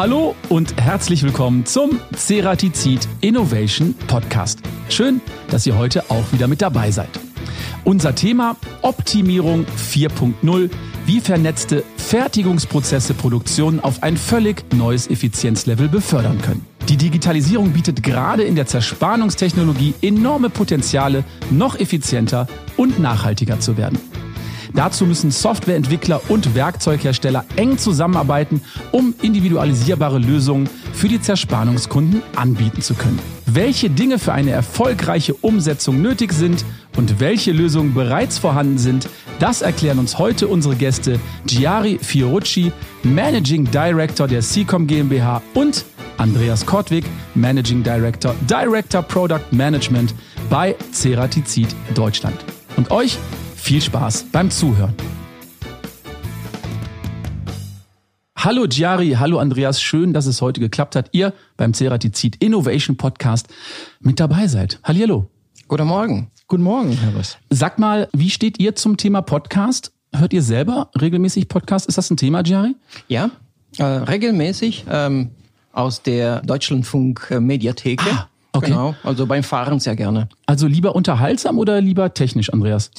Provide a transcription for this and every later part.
Hallo und herzlich willkommen zum Ceratizid Innovation Podcast. Schön, dass ihr heute auch wieder mit dabei seid. Unser Thema Optimierung 4.0, wie vernetzte Fertigungsprozesse Produktionen auf ein völlig neues Effizienzlevel befördern können. Die Digitalisierung bietet gerade in der Zerspannungstechnologie enorme Potenziale, noch effizienter und nachhaltiger zu werden. Dazu müssen Softwareentwickler und Werkzeughersteller eng zusammenarbeiten, um individualisierbare Lösungen für die Zerspannungskunden anbieten zu können. Welche Dinge für eine erfolgreiche Umsetzung nötig sind und welche Lösungen bereits vorhanden sind, das erklären uns heute unsere Gäste Giari Fiorucci, Managing Director der Seacom GmbH und Andreas Kortwig, Managing Director, Director Product Management bei Ceratizid Deutschland. Und euch viel Spaß beim Zuhören. Hallo Giari, hallo Andreas, schön, dass es heute geklappt hat, ihr beim Ceratizid Innovation Podcast mit dabei seid. Hallihallo. Guten Morgen. Guten Morgen, Herr Riss. Sag mal, wie steht ihr zum Thema Podcast? Hört ihr selber regelmäßig Podcast? Ist das ein Thema, Giari? Ja, äh, regelmäßig ähm, aus der Deutschlandfunk Mediatheke. Ah, okay. Genau, also beim Fahren sehr gerne. Also lieber unterhaltsam oder lieber technisch, Andreas?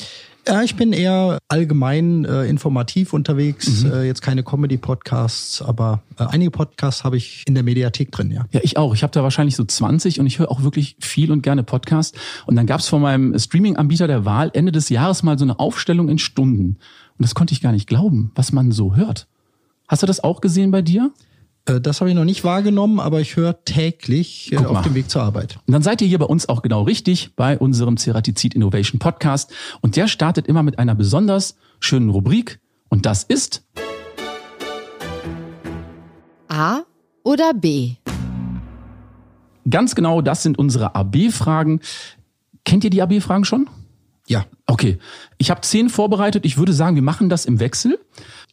Ja, ich bin eher allgemein äh, informativ unterwegs. Mhm. Äh, jetzt keine Comedy-Podcasts, aber äh, einige Podcasts habe ich in der Mediathek drin, ja. Ja, ich auch. Ich habe da wahrscheinlich so 20 und ich höre auch wirklich viel und gerne Podcasts. Und dann gab es von meinem Streaming-Anbieter der Wahl Ende des Jahres mal so eine Aufstellung in Stunden. Und das konnte ich gar nicht glauben, was man so hört. Hast du das auch gesehen bei dir? Äh, das habe ich noch nicht wahrgenommen, aber ich höre täglich äh, auf dem Weg zur Arbeit. Und dann seid ihr hier bei uns auch genau richtig bei unserem Ceratizid Innovation Podcast. Und der startet immer mit einer besonders schönen Rubrik. Und das ist A oder B? Ganz genau, das sind unsere AB-Fragen. Kennt ihr die AB-Fragen schon? Ja. Okay. Ich habe zehn vorbereitet. Ich würde sagen, wir machen das im Wechsel.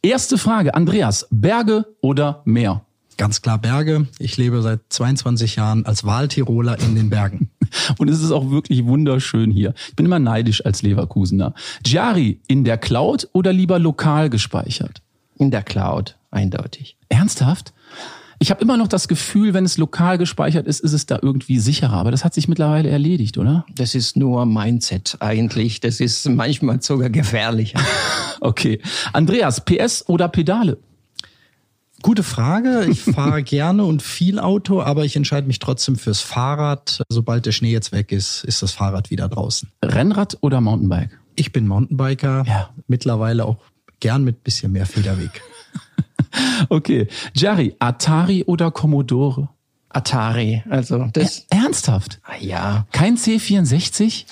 Erste Frage, Andreas, Berge oder Meer? Ganz klar Berge. Ich lebe seit 22 Jahren als Wahltiroler in den Bergen. Und es ist auch wirklich wunderschön hier. Ich bin immer neidisch als Leverkusener. Jari, in der Cloud oder lieber lokal gespeichert? In der Cloud, eindeutig. Ernsthaft? Ich habe immer noch das Gefühl, wenn es lokal gespeichert ist, ist es da irgendwie sicherer. Aber das hat sich mittlerweile erledigt, oder? Das ist nur Mindset eigentlich. Das ist manchmal sogar gefährlicher. okay. Andreas, PS oder Pedale? Gute Frage. Ich fahre gerne und viel Auto, aber ich entscheide mich trotzdem fürs Fahrrad. Sobald der Schnee jetzt weg ist, ist das Fahrrad wieder draußen. Rennrad oder Mountainbike? Ich bin Mountainbiker. Ja. Mittlerweile auch gern mit bisschen mehr Federweg. okay. Jerry, Atari oder Commodore? Atari. Also das. Er ernsthaft? Ah, ja. Kein C64?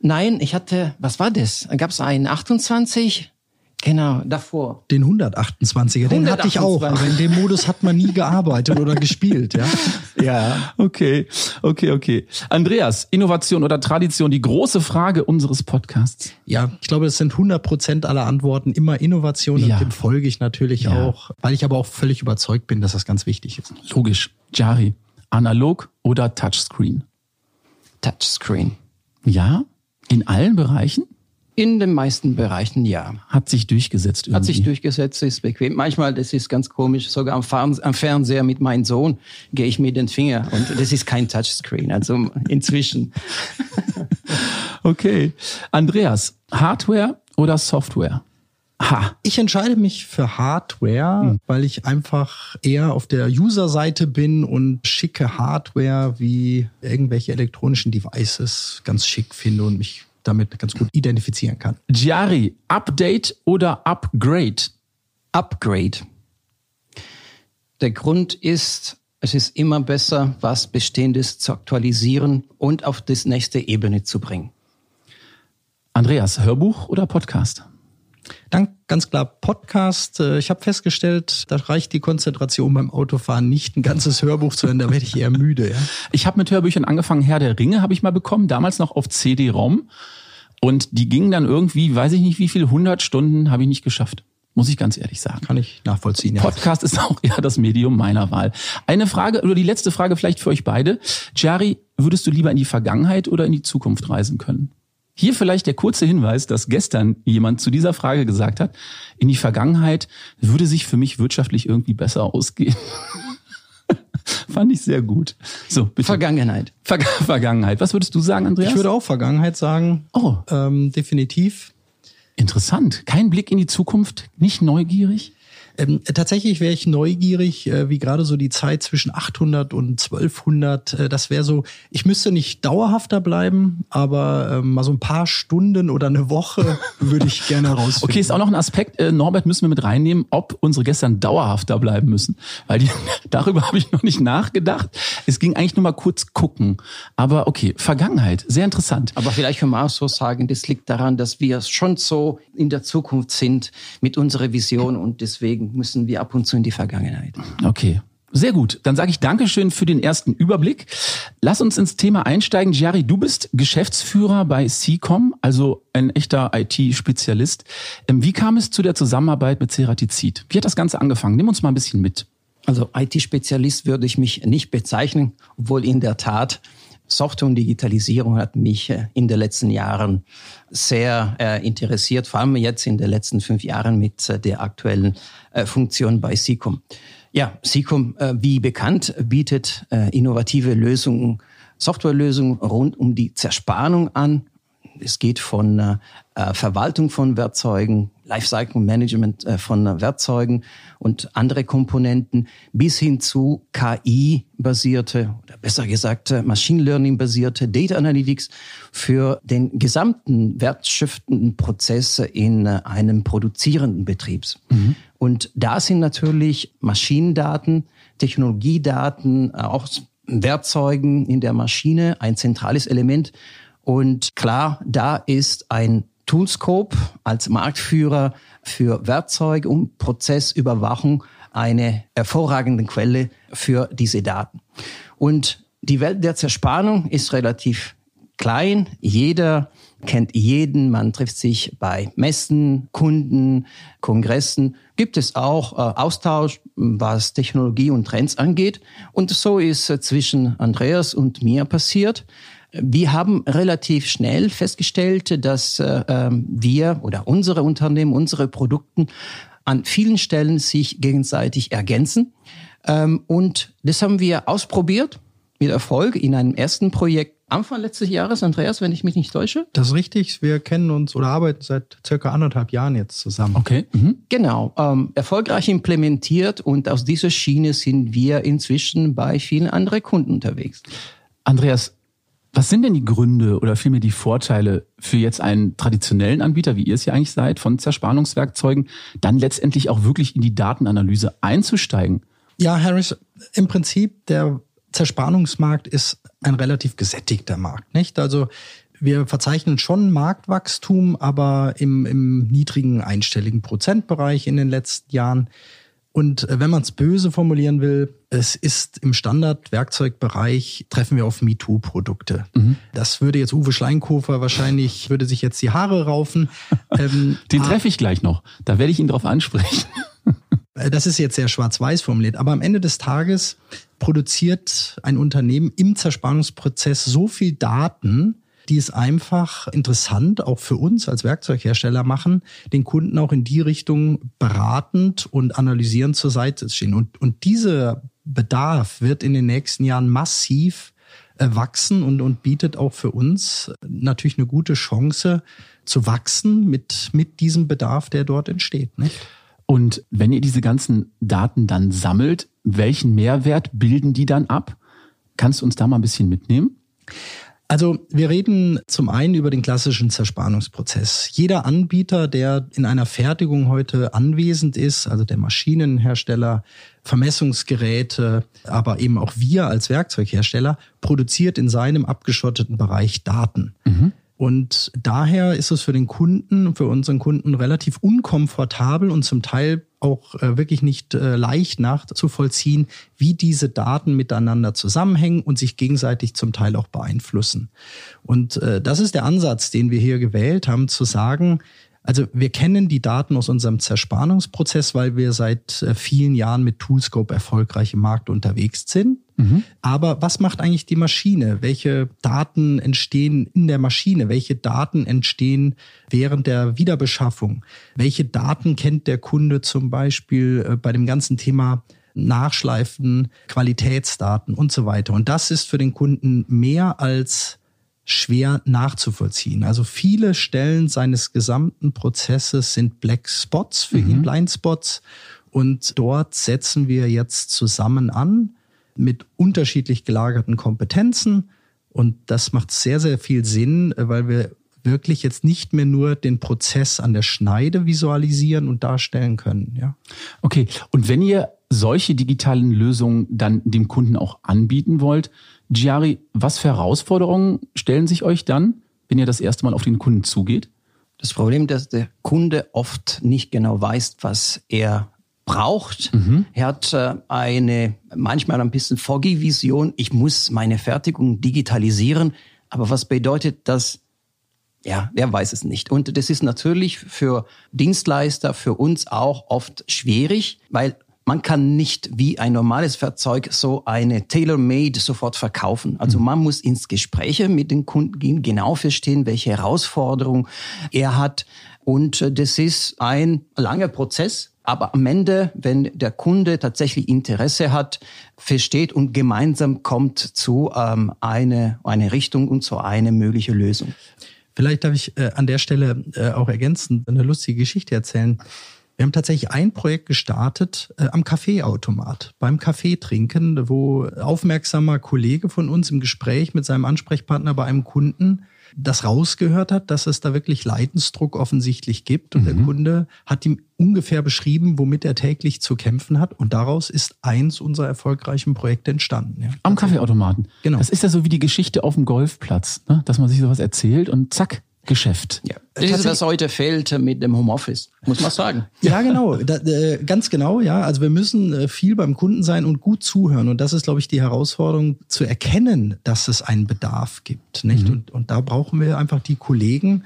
Nein, ich hatte, was war das? Gab es einen 28? Genau, davor. Den 128er, den 128. hatte ich auch, aber in dem Modus hat man nie gearbeitet oder gespielt, ja. Ja. Okay, okay, okay. Andreas, Innovation oder Tradition, die große Frage unseres Podcasts. Ja, ich glaube, das sind 100 Prozent aller Antworten immer Innovation Ja. und dem folge ich natürlich Ja. auch, weil ich aber auch völlig überzeugt bin, dass das ganz wichtig ist. Logisch. Jari, analog oder Touchscreen? Touchscreen. Ja? In allen Bereichen? In den meisten Bereichen ja. Hat sich durchgesetzt irgendwie. Hat sich durchgesetzt, ist bequem. Manchmal, das ist ganz komisch, sogar am, Fern am Fernseher mit meinem Sohn gehe ich mit den Finger und das ist kein Touchscreen. Also inzwischen. Okay. Andreas, Hardware oder Software? Ha. Ich entscheide mich für Hardware, weil ich einfach eher auf der User-Seite bin und schicke Hardware wie irgendwelche elektronischen Devices ganz schick finde und mich damit ganz gut identifizieren kann. Giari, Update oder Upgrade? Upgrade. Der Grund ist, es ist immer besser, was Bestehendes zu aktualisieren und auf das nächste Ebene zu bringen. Andreas, Hörbuch oder Podcast? Ganz klar Podcast. Äh, Ich habe festgestellt, da reicht die Konzentration beim Autofahren nicht ein ganzes Hörbuch zu hören, da werde ich eher müde. Ja? Ich habe mit Hörbüchern angefangen. Herr der Ringe habe ich mal bekommen, damals noch auf CD-ROM. Und die gingen dann irgendwie, weiß ich nicht wie viel, 100 Stunden habe ich nicht geschafft. Muss ich ganz ehrlich sagen. Kann ich nachvollziehen. Ja. Podcast ist auch eher das Medium meiner Wahl. Eine Frage, oder die letzte Frage vielleicht für euch beide. Jari, würdest du lieber in die Vergangenheit oder in die Zukunft reisen können? Hier vielleicht der kurze Hinweis, dass gestern jemand zu dieser Frage gesagt hat, in die Vergangenheit würde sich für mich wirtschaftlich irgendwie besser ausgehen. Fand ich sehr gut. So, bitte. Vergangenheit. Ver Vergangenheit. Was würdest du sagen, Andreas? Ich würde auch Vergangenheit sagen. Oh. Ähm, definitiv. Interessant. Kein Blick in die Zukunft, nicht neugierig? Ähm, tatsächlich wäre ich neugierig, äh, wie gerade so die Zeit zwischen 800 und 1200. Äh, das wäre so, ich müsste nicht dauerhafter bleiben, aber äh, mal so ein paar Stunden oder eine Woche würde ich gerne rausfinden. Okay, ist auch noch ein Aspekt, äh, Norbert, müssen wir mit reinnehmen, ob unsere Gäste dann dauerhafter bleiben müssen. Weil die, darüber habe ich noch nicht nachgedacht. Es ging eigentlich nur mal kurz gucken. Aber okay, Vergangenheit, sehr interessant. Aber vielleicht können wir auch so sagen, das liegt daran, dass wir schon so in der Zukunft sind mit unserer Vision und deswegen müssen wir ab und zu in die Vergangenheit. Okay. Sehr gut. Dann sage ich Dankeschön für den ersten Überblick. Lass uns ins Thema einsteigen. Jerry, du bist Geschäftsführer bei CCOM, also ein echter IT-Spezialist. Ähm, wie kam es zu der Zusammenarbeit mit Ceratizid? Wie hat das Ganze angefangen? Nimm uns mal ein bisschen mit. Also IT-Spezialist würde ich mich nicht bezeichnen, obwohl in der Tat Software und Digitalisierung hat mich äh, in den letzten Jahren sehr äh, interessiert, vor allem jetzt in den letzten fünf Jahren mit äh, der aktuellen äh, Funktion bei SICOM. Ja, SICOM, äh, wie bekannt, bietet äh, innovative Lösungen, Softwarelösungen rund um die Zerspannung an. Es geht von äh, Verwaltung von Werkzeugen, Lifecycle Management äh, von Werkzeugen und andere Komponenten bis hin zu KI-basierte oder besser gesagt äh, Machine Learning-basierte Data Analytics für den gesamten wertschöpfenden Prozess in äh, einem produzierenden Betriebs. Mhm. Und da sind natürlich Maschinendaten, Technologiedaten, auch Werkzeugen in der Maschine ein zentrales Element. Und klar, da ist ein Toolscope als Marktführer für Werkzeug und Prozessüberwachung eine hervorragende Quelle für diese Daten. Und die Welt der Zerspannung ist relativ klein. Jeder kennt jeden, man trifft sich bei Messen, Kunden, Kongressen. Gibt es auch äh, Austausch, was Technologie und Trends angeht. Und so ist äh, zwischen Andreas und mir passiert. Wir haben relativ schnell festgestellt, dass äh, ähm, wir oder unsere Unternehmen, unsere Produkte an vielen Stellen sich gegenseitig ergänzen. Ähm, und das haben wir ausprobiert mit Erfolg in einem ersten Projekt Anfang letztes Jahres, Andreas, wenn ich mich nicht täusche. Das ist richtig. Wir kennen uns oder arbeiten seit circa anderthalb Jahren jetzt zusammen. Okay. Mhm. Genau. Ähm, erfolgreich implementiert und aus dieser Schiene sind wir inzwischen bei vielen anderen Kunden unterwegs. Andreas, was sind denn die Gründe oder vielmehr die Vorteile für jetzt einen traditionellen Anbieter, wie ihr es ja eigentlich seid, von Zerspannungswerkzeugen, dann letztendlich auch wirklich in die Datenanalyse einzusteigen? Ja, Harris, im Prinzip der Zerspannungsmarkt ist ein relativ gesättigter Markt, nicht? Also wir verzeichnen schon Marktwachstum, aber im, im niedrigen einstelligen Prozentbereich in den letzten Jahren. Und äh, wenn man es böse formulieren will, es ist im Standard-Werkzeugbereich treffen wir auf MeToo-Produkte. Mhm. Das würde jetzt Uwe Schleinkofer wahrscheinlich, würde sich jetzt die Haare raufen. Ähm, Den treffe ich gleich noch. Da werde ich ihn drauf ansprechen. Äh, das ist jetzt sehr schwarz-weiß formuliert. Aber am Ende des Tages produziert ein Unternehmen im Zerspannungsprozess so viel Daten, die es einfach interessant auch für uns als Werkzeughersteller machen, den Kunden auch in die Richtung beratend und analysierend zur Seite zu stehen. Und, und dieser Bedarf wird in den nächsten Jahren massiv äh, wachsen und, und bietet auch für uns natürlich eine gute Chance zu wachsen mit, mit diesem Bedarf, der dort entsteht. Nicht? Und wenn ihr diese ganzen Daten dann sammelt, welchen Mehrwert bilden die dann ab? Kannst du uns da mal ein bisschen mitnehmen? Also wir reden zum einen über den klassischen Zerspannungsprozess. Jeder Anbieter, der in einer Fertigung heute anwesend ist, also der Maschinenhersteller, Vermessungsgeräte, aber eben auch wir als Werkzeughersteller, produziert in seinem abgeschotteten Bereich Daten. Mhm. Und daher ist es für den Kunden, für unseren Kunden relativ unkomfortabel und zum Teil auch äh, wirklich nicht äh, leicht nachzuvollziehen, wie diese Daten miteinander zusammenhängen und sich gegenseitig zum Teil auch beeinflussen. Und äh, das ist der Ansatz, den wir hier gewählt haben, zu sagen, also wir kennen die Daten aus unserem Zerspannungsprozess, weil wir seit äh, vielen Jahren mit Toolscope erfolgreich im Markt unterwegs sind. Mhm. Aber was macht eigentlich die Maschine? Welche Daten entstehen in der Maschine? Welche Daten entstehen während der Wiederbeschaffung? Welche Daten kennt der Kunde zum Beispiel äh, bei dem ganzen Thema Nachschleifen, Qualitätsdaten und so weiter. Und das ist für den Kunden mehr als schwer nachzuvollziehen. Also viele Stellen seines gesamten Prozesses sind Black Spots für mhm. ihn, Blind Spots. Und dort setzen wir jetzt zusammen an mit unterschiedlich gelagerten Kompetenzen. Und das macht sehr, sehr viel Sinn, weil wir wirklich jetzt nicht mehr nur den Prozess an der Schneide visualisieren und darstellen können. Ja. Okay, und wenn ihr solche digitalen Lösungen dann dem Kunden auch anbieten wollt, Giari, was für Herausforderungen stellen sich euch dann, wenn ihr das erste Mal auf den Kunden zugeht? Das Problem, dass der Kunde oft nicht genau weiß, was er braucht. Mhm. Er hat äh, eine manchmal ein bisschen foggy Vision. Ich muss meine Fertigung digitalisieren. Aber was bedeutet das? Ja, wer weiß es nicht. Und das ist natürlich für Dienstleister, für uns auch oft schwierig, weil man kann nicht wie ein normales Fahrzeug so eine Tailor-Made sofort verkaufen. Also mhm. man muss ins Gespräche mit den Kunden gehen, genau verstehen, welche Herausforderung er hat. Und äh, das ist ein langer Prozess. Aber am Ende, wenn der Kunde tatsächlich Interesse hat, versteht und gemeinsam kommt zu ähm, eine, eine Richtung und zu einer möglichen Lösung. Vielleicht darf ich äh, an der Stelle äh, auch ergänzend eine lustige Geschichte erzählen. Wir haben tatsächlich ein Projekt gestartet äh, am Kaffeeautomat, beim Kaffeetrinken, wo aufmerksamer Kollege von uns im Gespräch mit seinem Ansprechpartner bei einem Kunden das rausgehört hat, dass es da wirklich Leidensdruck offensichtlich gibt. Und mhm. der Kunde hat ihm ungefähr beschrieben, womit er täglich zu kämpfen hat. Und daraus ist eins unserer erfolgreichen Projekte entstanden. Ja. Am Kaffeeautomaten. Genau. Das ist ja so wie die Geschichte auf dem Golfplatz, ne? dass man sich sowas erzählt und zack, Geschäft. Ja. Das ist, was heute fehlt mit dem Homeoffice, muss man sagen. Ja, genau. Da, äh, ganz genau, ja. Also wir müssen äh, viel beim Kunden sein und gut zuhören. Und das ist, glaube ich, die Herausforderung, zu erkennen, dass es einen Bedarf gibt. Nicht? Mhm. Und, und da brauchen wir einfach die Kollegen,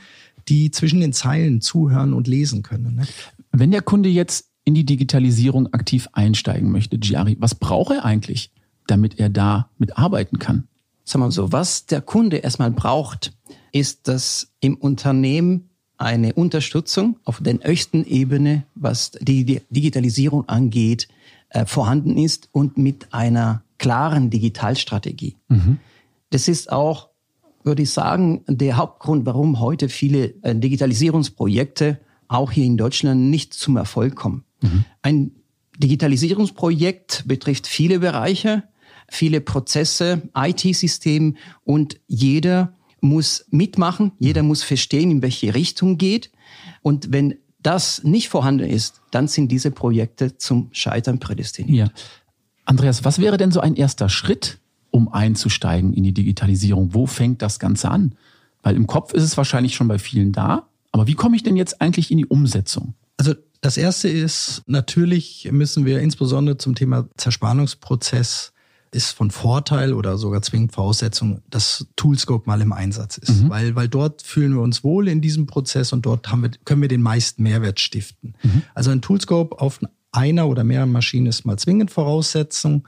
die zwischen den Zeilen zuhören und lesen können. Nicht? Wenn der Kunde jetzt in die Digitalisierung aktiv einsteigen möchte, Giari, was braucht er eigentlich, damit er da mitarbeiten kann? Sagen wir mal so, was der Kunde erstmal braucht, ist, dass im Unternehmen eine Unterstützung auf der höchsten Ebene, was die Digitalisierung angeht, äh, vorhanden ist und mit einer klaren Digitalstrategie. Mhm. Das ist auch, würde ich sagen, der Hauptgrund, warum heute viele äh, Digitalisierungsprojekte auch hier in Deutschland nicht zum Erfolg kommen. Mhm. Ein Digitalisierungsprojekt betrifft viele Bereiche, viele Prozesse, IT-System und jeder muss mitmachen, jeder muss verstehen, in welche Richtung geht. Und wenn das nicht vorhanden ist, dann sind diese Projekte zum Scheitern prädestiniert. Ja. Andreas, was wäre denn so ein erster Schritt, um einzusteigen in die Digitalisierung? Wo fängt das Ganze an? Weil im Kopf ist es wahrscheinlich schon bei vielen da. Aber wie komme ich denn jetzt eigentlich in die Umsetzung? Also das erste ist, natürlich müssen wir insbesondere zum Thema Zerspannungsprozess ist von Vorteil oder sogar zwingend Voraussetzung, dass Toolscope mal im Einsatz ist. Mhm. Weil, weil dort fühlen wir uns wohl in diesem Prozess und dort haben wir, können wir den meisten Mehrwert stiften. Mhm. Also ein Toolscope auf einer oder mehreren Maschinen ist mal zwingend Voraussetzung.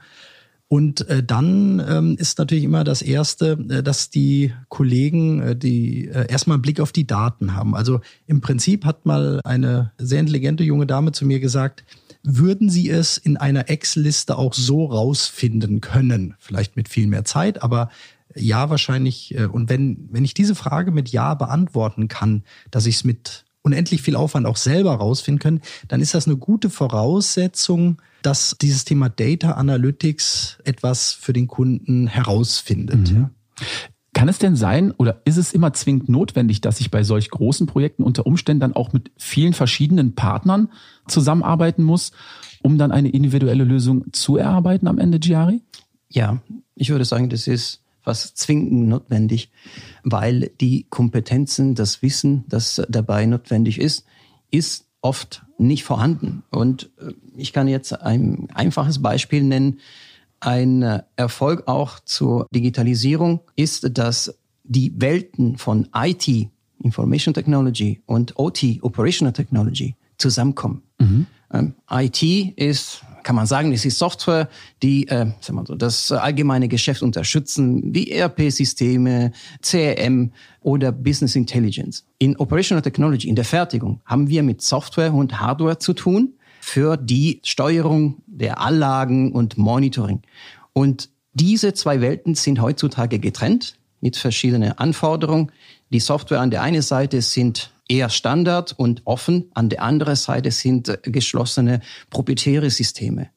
Und äh, dann ähm, ist natürlich immer das Erste, äh, dass die Kollegen, äh, die äh, erstmal einen Blick auf die Daten haben. Also im Prinzip hat mal eine sehr intelligente junge Dame zu mir gesagt, würden Sie es in einer Excel-Liste auch so rausfinden können? Vielleicht mit viel mehr Zeit, aber ja, wahrscheinlich. Äh, und wenn, wenn ich diese Frage mit Ja beantworten kann, dass ich es mit unendlich viel Aufwand auch selber rausfinden kann, dann ist das eine gute Voraussetzung, dass dieses Thema Data Analytics etwas für den Kunden herausfindet. Mhm. Kann es denn sein oder ist es immer zwingend notwendig, dass ich bei solch großen Projekten unter Umständen dann auch mit vielen verschiedenen Partnern zusammenarbeiten muss, um dann eine individuelle Lösung zu erarbeiten am Ende, Giari? Ja, ich würde sagen, das ist fast zwingend notwendig, weil die Kompetenzen, das Wissen, das dabei notwendig ist, ist oft nicht vorhanden. Und äh, ich kann jetzt ein einfaches Beispiel nennen. Ein Erfolg auch zur Digitalisierung ist, dass die Welten von IT, Information Technology und OT, Operational Technology, zusammenkommen. Mhm. Ähm, IT ist, kann man sagen, das ist Software, die äh, sagen wir so, das allgemeine Geschäft unterstützen, wie ERP-Systeme, CRM oder Business Intelligence. In Operational Technology, in der Fertigung, haben wir mit Software und Hardware zu tun für die Steuerung der Anlagen und Monitoring. Und diese zwei Welten sind heutzutage getrennt mit verschiedenen Anforderungen. Die Software an der einen Seite sind eher Standard und offen, an der anderen Seite sind äh, geschlossene proprietäre Systeme.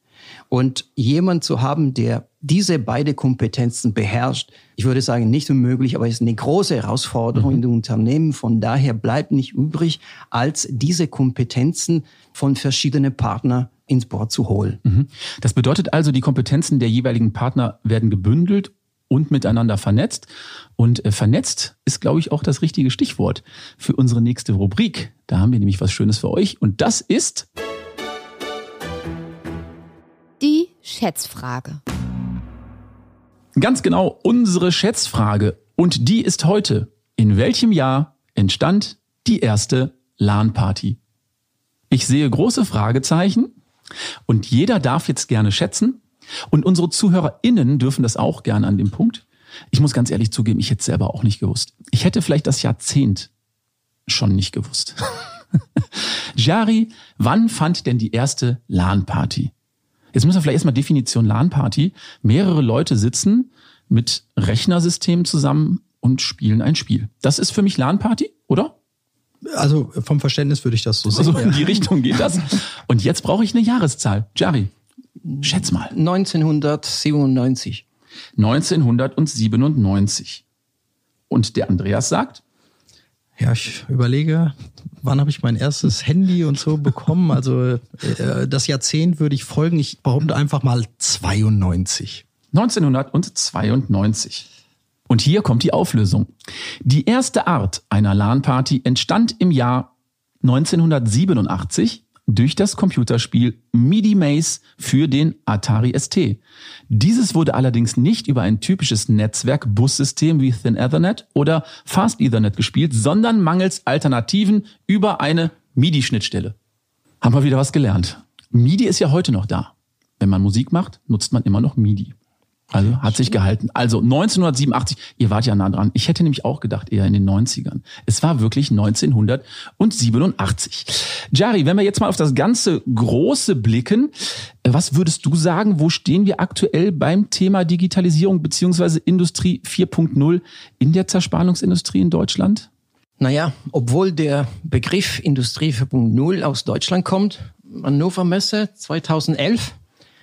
Und jemand zu haben, der diese beide Kompetenzen beherrscht, ich würde sagen, nicht unmöglich, aber ist eine große Herausforderung mhm. in den Unternehmen. Von daher bleibt nicht übrig, als diese Kompetenzen von verschiedenen Partnern ins Board zu holen. Mhm. Das bedeutet also, die Kompetenzen der jeweiligen Partner werden gebündelt und miteinander vernetzt. Und äh, vernetzt ist, glaube ich, auch das richtige Stichwort für unsere nächste Rubrik. Da haben wir nämlich was Schönes für euch. Und das ist Schätzfrage. Ganz genau unsere Schätzfrage. Und die ist heute. In welchem Jahr entstand die erste LAN-Party? Ich sehe große Fragezeichen und jeder darf jetzt gerne schätzen. Und unsere ZuhörerInnen dürfen das auch gerne an dem Punkt. Ich muss ganz ehrlich zugeben, ich hätte es selber auch nicht gewusst. Ich hätte vielleicht das Jahrzehnt schon nicht gewusst. Jari, wann fand denn die erste LAN-Party? Jetzt müssen wir vielleicht erstmal Definition LAN-Party. Mehrere Leute sitzen mit Rechnersystemen zusammen und spielen ein Spiel. Das ist für mich LAN-Party, oder? Also vom Verständnis würde ich das so sehen. Also in die Richtung geht das. Und jetzt brauche ich eine Jahreszahl. Jari, schätz mal. 1997. 1997. Und der Andreas sagt? Ja, ich überlege, wann habe ich mein erstes Handy und so bekommen? Also äh, das Jahrzehnt würde ich folgen. Ich behaupte einfach mal 92. 1992. Und hier kommt die Auflösung. Die erste Art einer LAN-Party entstand im Jahr 1987 durch das Computerspiel MIDI Maze für den Atari ST. Dieses wurde allerdings nicht über ein typisches Netzwerk-Bussystem wie Thin Ethernet oder Fast Ethernet gespielt, sondern mangels Alternativen über eine MIDI-Schnittstelle. Haben wir wieder was gelernt. MIDI ist ja heute noch da. Wenn man Musik macht, nutzt man immer noch MIDI. Also hat sich gehalten. Also 1987, ihr wart ja nah dran. Ich hätte nämlich auch gedacht, eher in den 90ern. Es war wirklich 1987. Jari, wenn wir jetzt mal auf das ganze Große blicken, was würdest du sagen, wo stehen wir aktuell beim Thema Digitalisierung beziehungsweise Industrie 4.0 in der Zerspannungsindustrie in Deutschland? Naja, obwohl der Begriff Industrie 4.0 aus Deutschland kommt, Hannover Messe 2011,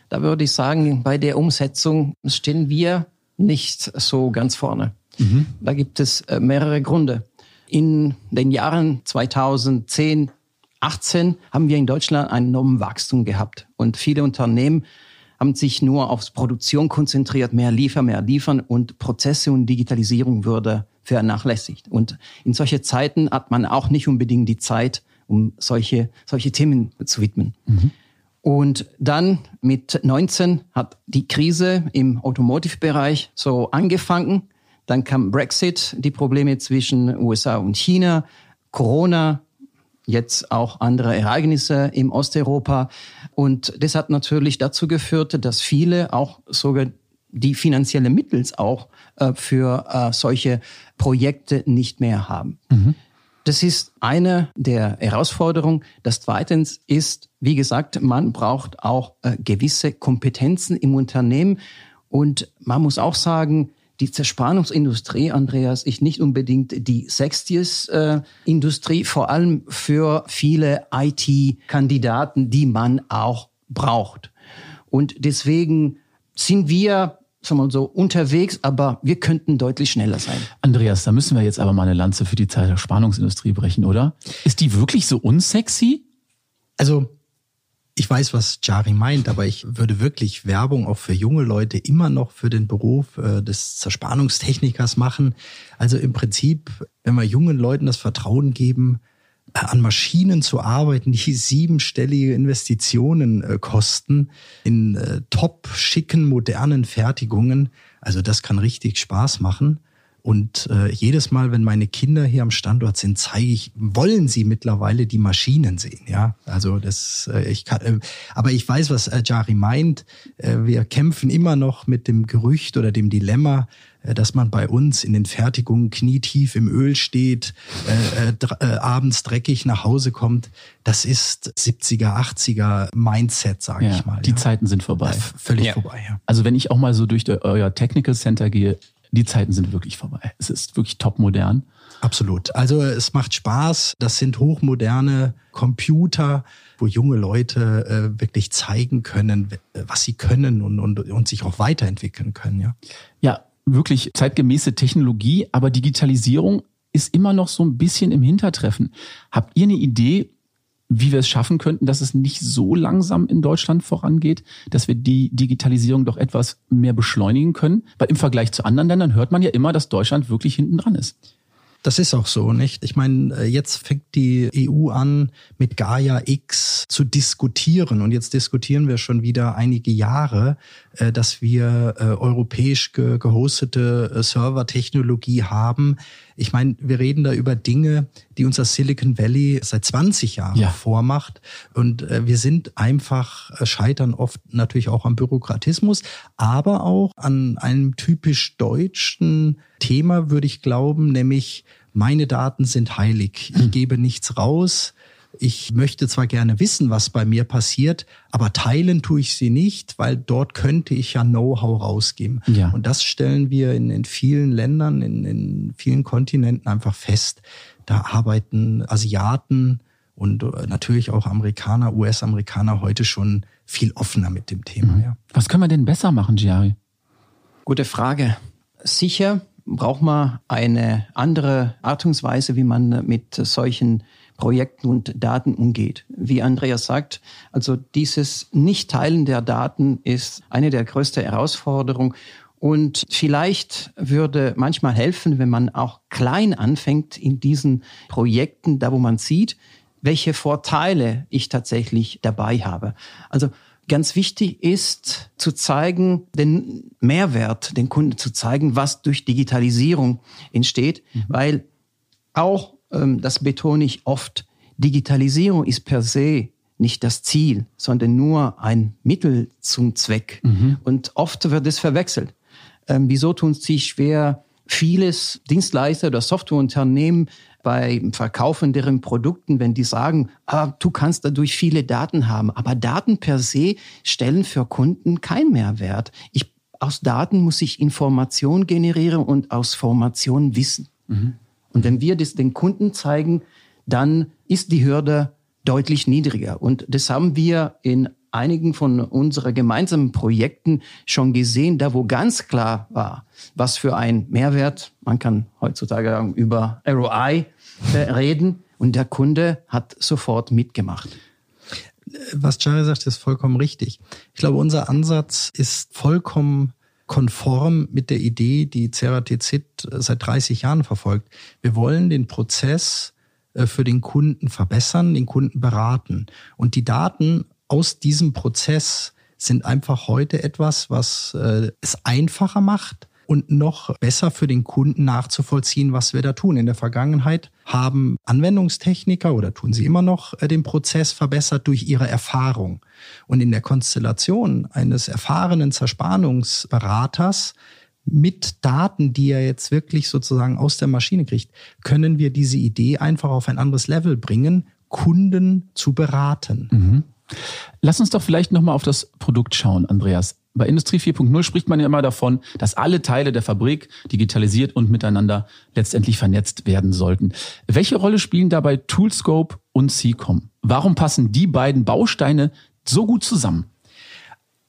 da würde ich sagen, bei der Umsetzung stehen wir nicht so ganz vorne. Mhm. Da gibt es äh, mehrere Gründe. In den Jahren 2010, 18 haben wir in Deutschland ein enormes Wachstum gehabt und viele Unternehmen haben sich nur aufs Produktion konzentriert, mehr liefern, mehr liefern und Prozesse und Digitalisierung würde vernachlässigt. Und in solche Zeiten hat man auch nicht unbedingt die Zeit, um solche, solche Themen zu widmen. Mhm. Und dann mit 19 hat die Krise im Automotive-Bereich so angefangen. Dann kam Brexit, die Probleme zwischen USA und China, Corona, jetzt auch andere Ereignisse im Osteuropa. Und das hat natürlich dazu geführt, dass viele auch sogar die finanzielle Mittel auch äh, für äh, solche Projekte nicht mehr haben. Mhm. Das ist eine der Herausforderungen. Das zweitens ist, wie gesagt, man braucht auch äh, gewisse Kompetenzen im Unternehmen. Und man muss auch sagen, die Zerspannungsindustrie, Andreas, ist nicht unbedingt die Sextius-Industrie, äh, vor allem für viele IT-Kandidaten, die man auch braucht. Und deswegen sind wir sagen wir mal so, unterwegs, aber wir könnten deutlich schneller sein. Andreas, da müssen wir jetzt aber mal eine Lanze für die Zeit der Spannungsindustrie brechen, oder? Ist die wirklich so unsexy? Also, ich weiß, was Jari meint, aber ich würde wirklich Werbung auch für junge Leute immer noch für den Beruf äh, des Zerspannungstechnikers machen. Also im Prinzip, wenn wir jungen Leuten das Vertrauen geben, an Maschinen zu arbeiten, die siebenstellige Investitionen äh, kosten, in äh, top schicken, modernen Fertigungen. Also das kann richtig Spaß machen. Und äh, jedes Mal, wenn meine Kinder hier am Standort sind, zeige ich, wollen sie mittlerweile die Maschinen sehen. Ja, also das, äh, ich kann, äh, aber ich weiß, was äh, Jari meint. Äh, wir kämpfen immer noch mit dem Gerücht oder dem Dilemma, äh, dass man bei uns in den Fertigungen knietief im Öl steht, äh, äh, abends dreckig nach Hause kommt, das ist 70er, 80er Mindset, sage ja, ich mal. Die ja. Zeiten sind vorbei. völlig vorbei, ja. Also wenn ich auch mal so durch euer Technical Center gehe, die Zeiten sind wirklich vorbei. Es ist wirklich top modern. Absolut. Also es macht Spaß. Das sind hochmoderne Computer, wo junge Leute äh, wirklich zeigen können, was sie können und, und, und sich auch weiterentwickeln können. Ja. ja, wirklich zeitgemäße Technologie, aber Digitalisierung ist immer noch so ein bisschen im Hintertreffen. Habt ihr eine Idee, wie wir es schaffen könnten, dass es nicht so langsam in Deutschland vorangeht, dass wir die Digitalisierung doch etwas mehr beschleunigen können? Weil im Vergleich zu anderen Ländern hört man ja immer, dass Deutschland wirklich hinten dran ist. Das ist auch so, nicht? Ich meine, äh, jetzt fängt die EU an, mit Gaia X zu diskutieren. Und jetzt diskutieren wir schon wieder einige Jahre, äh, dass wir äh, europäisch gehostete Servertechnologie haben. Ich meine, wir reden da über Dinge, die unser Silicon Valley seit 20 Jahren ja. vormacht. Und wir sind einfach, scheitern oft natürlich auch am Bürokratismus, aber auch an einem typisch deutschen Thema, würde ich glauben, nämlich meine Daten sind heilig. Ich hm. gebe nichts raus. Ich möchte zwar gerne wissen, was bei mir passiert, aber teilen tue ich sie nicht, weil dort könnte ich ja Know-how rausgeben. Ja. Und das stellen wir in, in vielen Ländern, in, in vielen Kontinenten einfach fest. Da arbeiten Asiaten und äh, natürlich auch Amerikaner, US-Amerikaner heute schon viel offener mit dem Thema. Mhm. Ja. Was können wir denn besser machen, Giari? Gute Frage. Sicher braucht man eine andere Art und Weise, wie man mit solchen Projekten und Daten umgeht. Wie Andreas sagt, also dieses Nicht-Teilen der Daten ist eine der größten Herausforderungen. Und vielleicht würde manchmal helfen, wenn man auch klein anfängt in diesen Projekten, da wo man sieht, welche Vorteile ich tatsächlich dabei habe. Also Ganz wichtig ist zu zeigen, den Mehrwert den Kunden zu zeigen, was durch Digitalisierung entsteht, mhm. weil auch, das betone ich oft, Digitalisierung ist per se nicht das Ziel, sondern nur ein Mittel zum Zweck. Mhm. Und oft wird es verwechselt. Ähm, wieso tun es sich schwer, vieles Dienstleister oder Softwareunternehmen beim Verkaufen deren Produkten, wenn die sagen, ah, du kannst dadurch viele Daten haben. Aber Daten per se stellen für Kunden keinen Mehrwert. Ich, aus Daten muss ich Information generieren und aus Formation Wissen. Mhm. Und wenn wir das den Kunden zeigen, dann ist die Hürde deutlich niedriger. Und das haben wir in einigen von unseren gemeinsamen Projekten schon gesehen, da wo ganz klar war, was für ein Mehrwert, man kann heutzutage über ROI reden und der Kunde hat sofort mitgemacht. Was Jari sagt, ist vollkommen richtig. Ich glaube, unser Ansatz ist vollkommen konform mit der Idee, die CERATZ seit 30 Jahren verfolgt. Wir wollen den Prozess äh, für den Kunden verbessern, den Kunden beraten. Und die Daten aus diesem Prozess sind einfach heute etwas, was äh, es einfacher macht, und noch besser für den Kunden nachzuvollziehen, was wir da tun. In der Vergangenheit haben Anwendungstechniker oder tun sie immer noch äh, den Prozess verbessert durch ihre Erfahrung. Und in der Konstellation eines erfahrenen Zerspannungsberaters mit Daten, die er jetzt wirklich sozusagen aus der Maschine kriegt, können wir diese Idee einfach auf ein anderes Level bringen, Kunden zu beraten. Mhm. Lass uns doch vielleicht nochmal auf das Produkt schauen, Andreas. Bei Industrie 4.0 spricht man ja immer davon, dass alle Teile der Fabrik digitalisiert und miteinander letztendlich vernetzt werden sollten. Welche Rolle spielen dabei Toolscope und CCOM? Warum passen die beiden Bausteine so gut zusammen?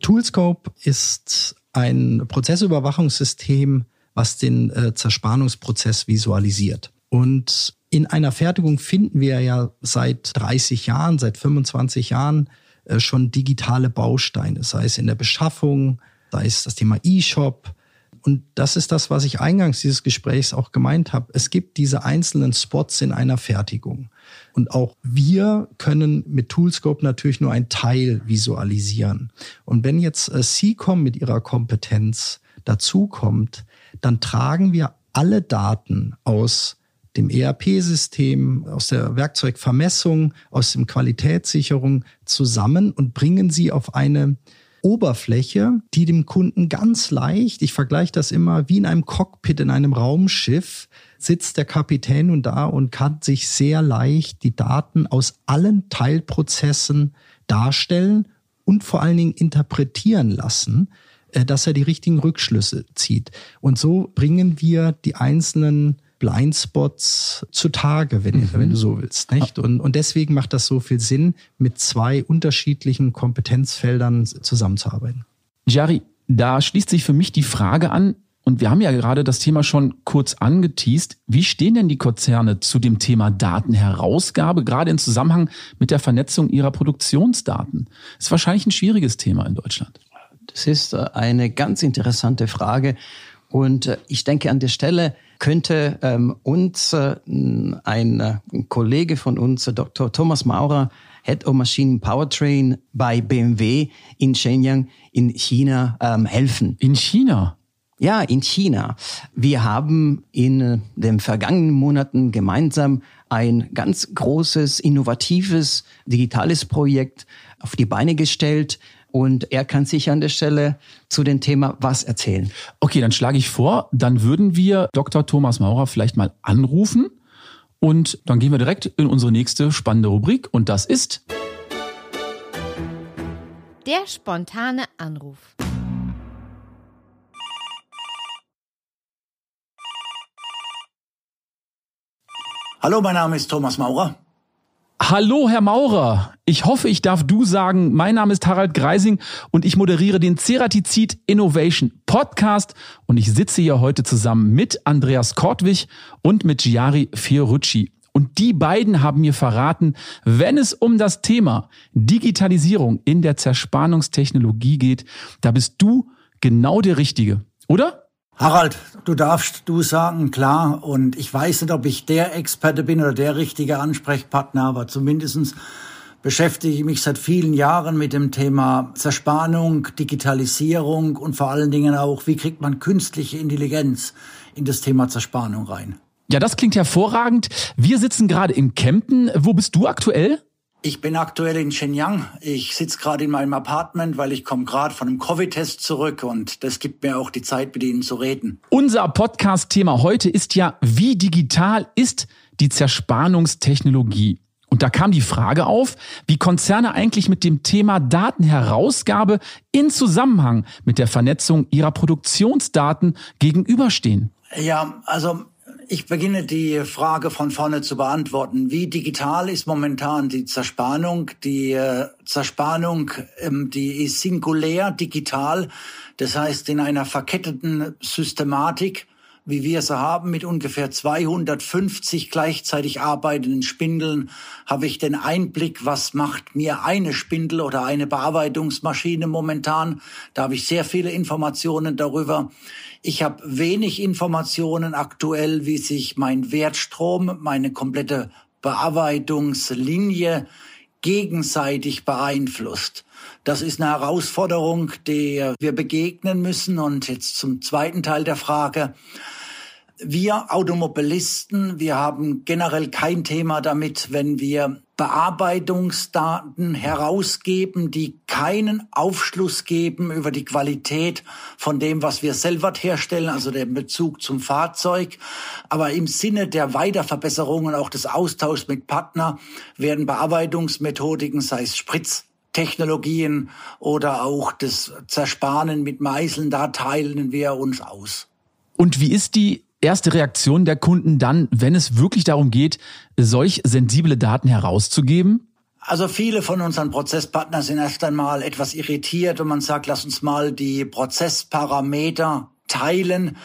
Toolscope ist ein Prozessüberwachungssystem, was den äh, Zerspannungsprozess visualisiert. Und in einer Fertigung finden wir ja seit 30 Jahren, seit 25 Jahren schon digitale Bausteine, sei es in der Beschaffung, sei es das Thema E-Shop. Und das ist das, was ich eingangs dieses Gesprächs auch gemeint habe. Es gibt diese einzelnen Spots in einer Fertigung. Und auch wir können mit Toolscope natürlich nur ein Teil visualisieren. Und wenn jetzt äh, CCOM mit ihrer Kompetenz dazukommt, dann tragen wir alle Daten aus dem ERP-System, aus der Werkzeugvermessung, aus dem Qualitätssicherung zusammen und bringen sie auf eine Oberfläche, die dem Kunden ganz leicht, ich vergleiche das immer wie in einem Cockpit in einem Raumschiff, sitzt der Kapitän nun da und kann sich sehr leicht die Daten aus allen Teilprozessen darstellen und vor allen Dingen interpretieren lassen, äh, dass er die richtigen Rückschlüsse zieht. Und so bringen wir die einzelnen Blindspots zutage, wenn, mhm. wenn du so willst. Nicht? Und, und deswegen macht das so viel Sinn, mit zwei unterschiedlichen Kompetenzfeldern zusammenzuarbeiten. Jari, da schließt sich für mich die Frage an, und wir haben ja gerade das Thema schon kurz angeteased. Wie stehen denn die Konzerne zu dem Thema Datenherausgabe, gerade im Zusammenhang mit der Vernetzung ihrer Produktionsdaten? Das ist wahrscheinlich ein schwieriges Thema in Deutschland. Das ist äh, eine ganz interessante Frage. Und äh, ich denke, an der Stelle könnte ähm, uns äh, ein, äh, Kollege von uns, Dr. Thomas Maurer, Head of Machine Powertrain bei BMW in Shenyang in China ähm, helfen. In China? Ja, in China. Wir haben in äh, den vergangenen Monaten gemeinsam ein ganz großes, innovatives, digitales Projekt auf die Beine gestellt. Und er kann sich an der Stelle zu dem Thema was erzählen. Okay, dann schlage ich vor, dann würden wir Dr. Thomas Maurer vielleicht mal anrufen und dann gehen wir direkt in unsere nächste spannende Rubrik und das ist der spontane Anruf. Hallo, mein Name ist Thomas Maurer. Hallo, Herr Maurer. Ich hoffe, ich darf du sagen. Mein Name ist Harald Greising und ich moderiere den Ceratizid Innovation Podcast und ich sitze hier heute zusammen mit Andreas Kortwig und mit Giari Fiorucci. Und die beiden haben mir verraten, wenn es um das Thema Digitalisierung in der Zerspannungstechnologie geht, da bist du genau der Richtige, oder? Harald, du darfst du sagen, klar. Und ich weiß nicht, ob ich der Experte bin oder der richtige Ansprechpartner, aber zumindestens beschäftige ich mich seit vielen Jahren mit dem Thema Zerspannung, Digitalisierung und vor allen Dingen auch, wie kriegt man künstliche Intelligenz in das Thema Zerspannung rein. Ja, das klingt hervorragend. Wir sitzen gerade in Kempten. Wo bist du aktuell? Ich bin aktuell in Shenyang. Ich sitze gerade in meinem Apartment, weil ich komme gerade von einem Covid-Test zurück und das gibt mir auch die Zeit, mit Ihnen zu reden. Unser Podcast-Thema heute ist ja, wie digital ist die Zerspannungstechnologie? Und da kam die Frage auf, wie Konzerne eigentlich mit dem Thema Datenherausgabe in Zusammenhang mit der Vernetzung ihrer Produktionsdaten gegenüberstehen. Ja, also ich beginne die Frage von vorne zu beantworten. Wie digital ist momentan die Zerspannung? Die äh, Zerspannung, ähm, die ist singulär digital, das heißt in einer verketteten Systematik, wie wir sie haben, mit ungefähr 250 gleichzeitig arbeitenden Spindeln, habe ich den Einblick, was macht mir eine Spindel oder eine Bearbeitungsmaschine momentan. Da habe ich sehr viele Informationen darüber. Ich habe wenig Informationen aktuell, wie sich mein Wertstrom, meine komplette Bearbeitungslinie gegenseitig beeinflusst. Das ist eine Herausforderung, der wir begegnen müssen. Und jetzt zum zweiten Teil der Frage. Wir Automobilisten, wir haben generell kein Thema damit, wenn wir Bearbeitungsdaten herausgeben, die keinen Aufschluss geben über die Qualität von dem, was wir selber herstellen, also den Bezug zum Fahrzeug. Aber im Sinne der Weiterverbesserung und auch des Austauschs mit Partner werden Bearbeitungsmethodiken, sei es Spritztechnologien oder auch das Zersparen mit Meißeln, da teilen wir uns aus. Und wie ist die erste Reaktion der Kunden dann, wenn es wirklich darum geht, solch sensible Daten herauszugeben? Also viele von unseren Prozesspartnern sind erst einmal etwas irritiert und man sagt, lass uns mal die Prozessparameter teilen.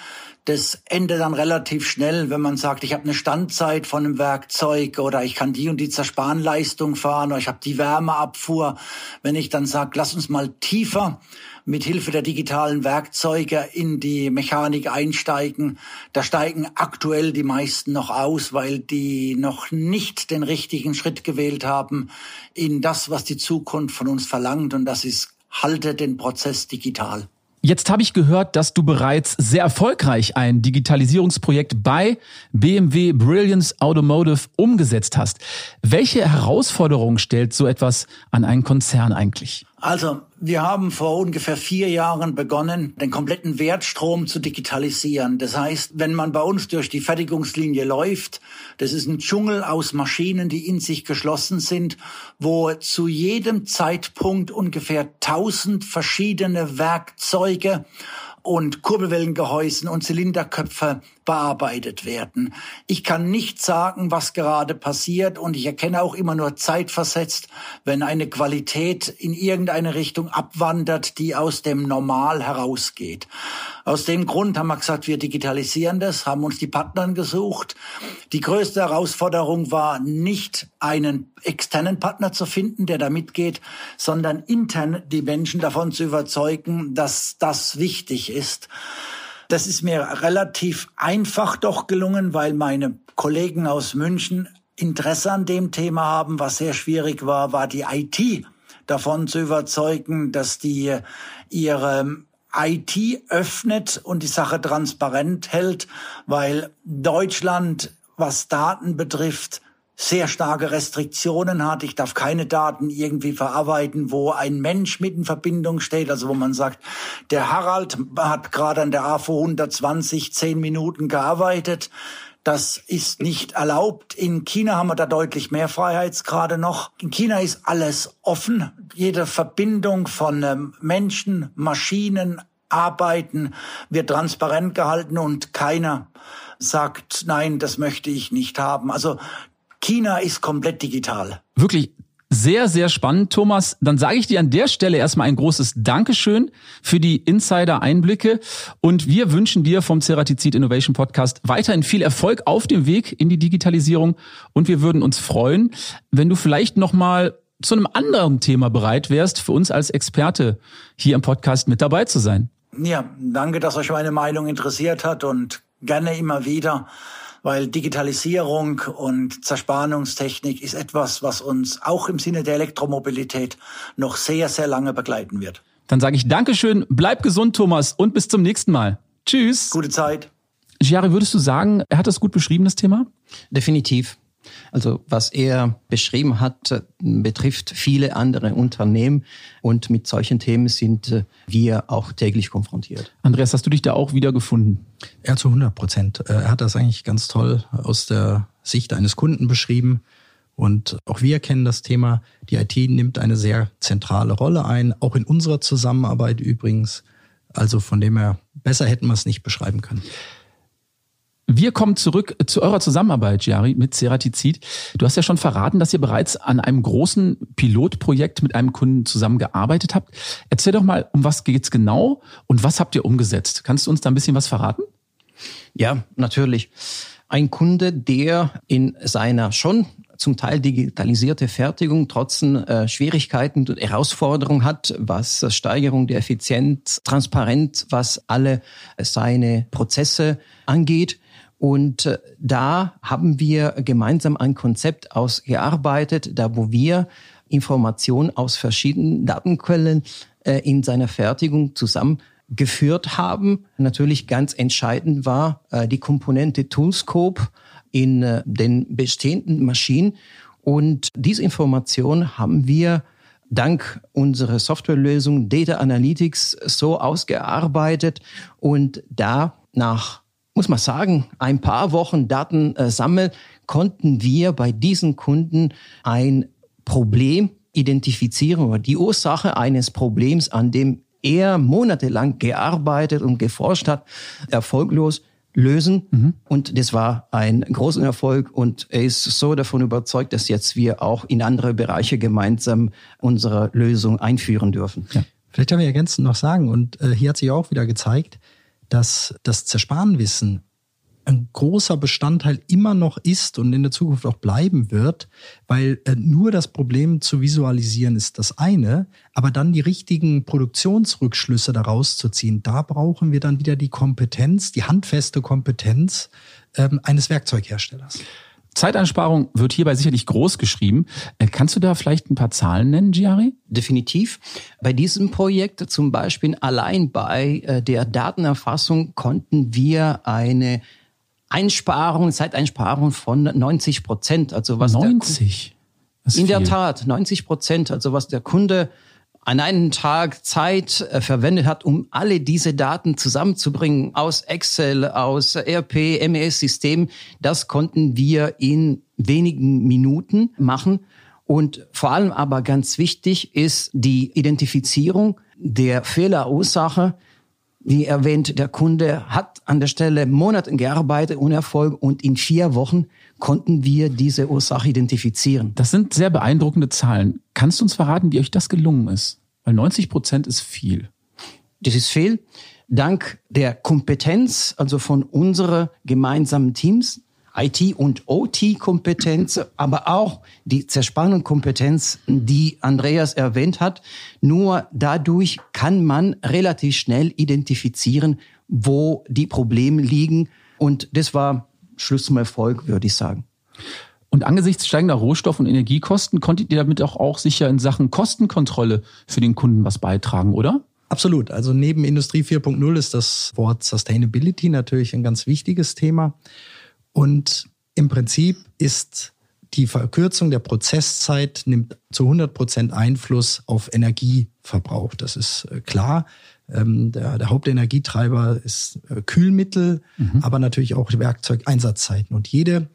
Das endet dann relativ schnell, wenn man sagt, ich habe eine Standzeit von einem Werkzeug oder ich kann die und die Zersparenleistung fahren oder ich habe die Wärmeabfuhr. Wenn ich dann sage, lass uns mal tiefer mit Hilfe der digitalen Werkzeuge in die Mechanik einsteigen. Da steigen aktuell die meisten noch aus, weil die noch nicht den richtigen Schritt gewählt haben in das, was die Zukunft von uns verlangt. Und das ist, halte den Prozess digital. Jetzt habe ich gehört, dass du bereits sehr erfolgreich ein Digitalisierungsprojekt bei BMW Brilliance Automotive umgesetzt hast. Welche Herausforderungen stellt so etwas an einen Konzern eigentlich? Also, wir haben vor ungefähr vier Jahren begonnen, den kompletten Wertstrom zu digitalisieren. Das heißt, wenn man bei uns durch die Fertigungslinie läuft, das ist ein Dschungel aus Maschinen, die in sich geschlossen sind, wo zu jedem Zeitpunkt ungefähr tausend verschiedene Werkzeuge und Kurbelwellengehäusen und Zylinderköpfe bearbeitet werden. Ich kann nicht sagen, was gerade passiert und ich erkenne auch immer nur zeitversetzt, wenn eine Qualität in irgendeine Richtung abwandert, die aus dem Normal herausgeht. Aus dem Grund haben wir gesagt, wir digitalisieren das, haben uns die Partner gesucht. Die größte Herausforderung war nicht einen externen Partner zu finden, der da mitgeht, sondern intern die Menschen davon zu überzeugen, dass das wichtig ist. Das ist mir relativ einfach doch gelungen, weil meine Kollegen aus München Interesse an dem Thema haben. Was sehr schwierig war, war die IT davon zu überzeugen, dass die ihre IT öffnet und die Sache transparent hält, weil Deutschland, was Daten betrifft, sehr starke Restriktionen hat. Ich darf keine Daten irgendwie verarbeiten, wo ein Mensch mit in Verbindung steht, also wo man sagt, der Harald hat gerade an der AFO 120 zehn Minuten gearbeitet. Das ist nicht erlaubt. In China haben wir da deutlich mehr Freiheitsgrade noch. In China ist alles offen. Jede Verbindung von ähm, Menschen, Maschinen, Arbeiten wird transparent gehalten und keiner sagt, nein, das möchte ich nicht haben. Also China ist komplett digital. Wirklich sehr, sehr spannend, Thomas. Dann sage ich dir an der Stelle erstmal ein großes Dankeschön für die Insider-Einblicke. Und wir wünschen dir vom Ceratizid Innovation Podcast weiterhin viel Erfolg auf dem Weg in die Digitalisierung. Und wir würden uns freuen, wenn du vielleicht nochmal zu einem anderen Thema bereit wärst, für uns als Experte hier im Podcast mit dabei zu sein. Ja, danke, dass euch meine Meinung interessiert hat und gerne immer wieder weil Digitalisierung und Zerspannungstechnik ist etwas, was uns auch im Sinne der Elektromobilität noch sehr, sehr lange begleiten wird. Dann sage ich Dankeschön, bleib gesund, Thomas, und bis zum nächsten Mal. Tschüss. Gute Zeit. Giari, würdest du sagen, er hat das gut beschrieben, das Thema? Definitiv. Also was er beschrieben hat, betrifft viele andere Unternehmen und mit solchen Themen sind äh, wir auch täglich konfrontiert. Andreas, hast du dich da auch wiedergefunden? Ja, zu 100 Prozent. Äh, er hat das eigentlich ganz toll aus der Sicht eines Kunden beschrieben. Und auch wir kennen das Thema. Die IT nimmt eine sehr zentrale Rolle ein, auch in unserer Zusammenarbeit übrigens. Also von dem her, besser hätten wir es nicht beschreiben können. Wir kommen zurück zu eurer Zusammenarbeit, Jari, mit Ceratizid. Du hast ja schon verraten, dass ihr bereits an einem großen Pilotprojekt mit einem Kunden zusammengearbeitet habt. Erzähl doch mal, um was geht's genau und was habt ihr umgesetzt? Kannst du uns da ein bisschen was verraten? Ja, natürlich. Ein Kunde, der in seiner schon zum Teil digitalisierte Fertigung trotz äh, Schwierigkeiten und Herausforderungen hat, was Steigerung der Effizienz, Transparenz, was alle seine Prozesse angeht. Und äh, da haben wir gemeinsam ein Konzept ausgearbeitet, da wo wir Informationen aus verschiedenen Datenquellen äh, in seiner Fertigung zusammengeführt haben. Natürlich ganz entscheidend war äh, die Komponente Toolscope in den bestehenden Maschinen. Und diese Information haben wir dank unserer Softwarelösung Data Analytics so ausgearbeitet und da nach muss man sagen, ein paar Wochen Daten äh, sammeln, konnten wir bei diesen Kunden ein Problem identifizieren oder die Ursache eines Problems, an dem er monatelang gearbeitet und geforscht hat, erfolglos lösen. Mhm. Und das war ein großer Erfolg und er ist so davon überzeugt, dass jetzt wir auch in andere Bereiche gemeinsam unsere Lösung einführen dürfen. Ja. Vielleicht haben wir ergänzend noch sagen, und äh, hier hat sich auch wieder gezeigt, dass das Zersparenwissen ein großer Bestandteil immer noch ist und in der Zukunft auch bleiben wird, weil äh, nur das Problem zu visualisieren ist das eine, aber dann die richtigen Produktionsrückschlüsse daraus zu ziehen, da brauchen wir dann wieder die Kompetenz, die handfeste Kompetenz ähm, eines Werkzeugherstellers. Zeiteinsparung wird hierbei sicherlich groß geschrieben. Äh, kannst du da vielleicht ein paar Zahlen nennen, Giari? Definitiv. Bei diesem Projekt zum Beispiel allein bei äh, der Datenerfassung konnten wir eine Einsparung, Zeiteinsparung von 90 Prozent. Also was 90? Der, in der Tat, 90 Prozent. Also was der Kunde an einen Tag Zeit äh, verwendet hat, um alle diese Daten zusammenzubringen aus Excel, aus ERP, MES-Systemen, das konnten wir in wenigen Minuten machen. Und vor allem aber ganz wichtig ist die Identifizierung der Fehlerursache. Wie erwähnt, der Kunde hat an der Stelle Monate gearbeitet, Unerfolg und in vier Wochen konnten wir diese Ursache identifizieren. Das sind sehr beeindruckende Zahlen. Kannst du uns verraten, wie euch das gelungen ist? Weil 90 Prozent ist viel. Das ist viel. Dank der Kompetenz, also von unseren gemeinsamen Teams, IT- und OT-Kompetenz, aber auch die Zerspannungskompetenz, die Andreas erwähnt hat. Nur dadurch kann man relativ schnell identifizieren, wo die Probleme liegen. Und das war Schluss zum Erfolg, würde ich sagen. Und angesichts steigender Rohstoff- und Energiekosten konntet ihr damit auch, auch sicher in Sachen Kostenkontrolle für den Kunden was beitragen, oder? Absolut. Also neben Industrie 4.0 ist das Wort Sustainability natürlich ein ganz wichtiges Thema. Und im Prinzip ist die Verkürzung der Prozesszeit nimmt zu 100 Prozent Einfluss auf Energieverbrauch. Das ist äh, klar. Ähm, der, der, Hauptenergietreiber ist äh, Kühlmittel, mhm. aber natürlich auch Werkzeugeinsatzzeiten. Und jede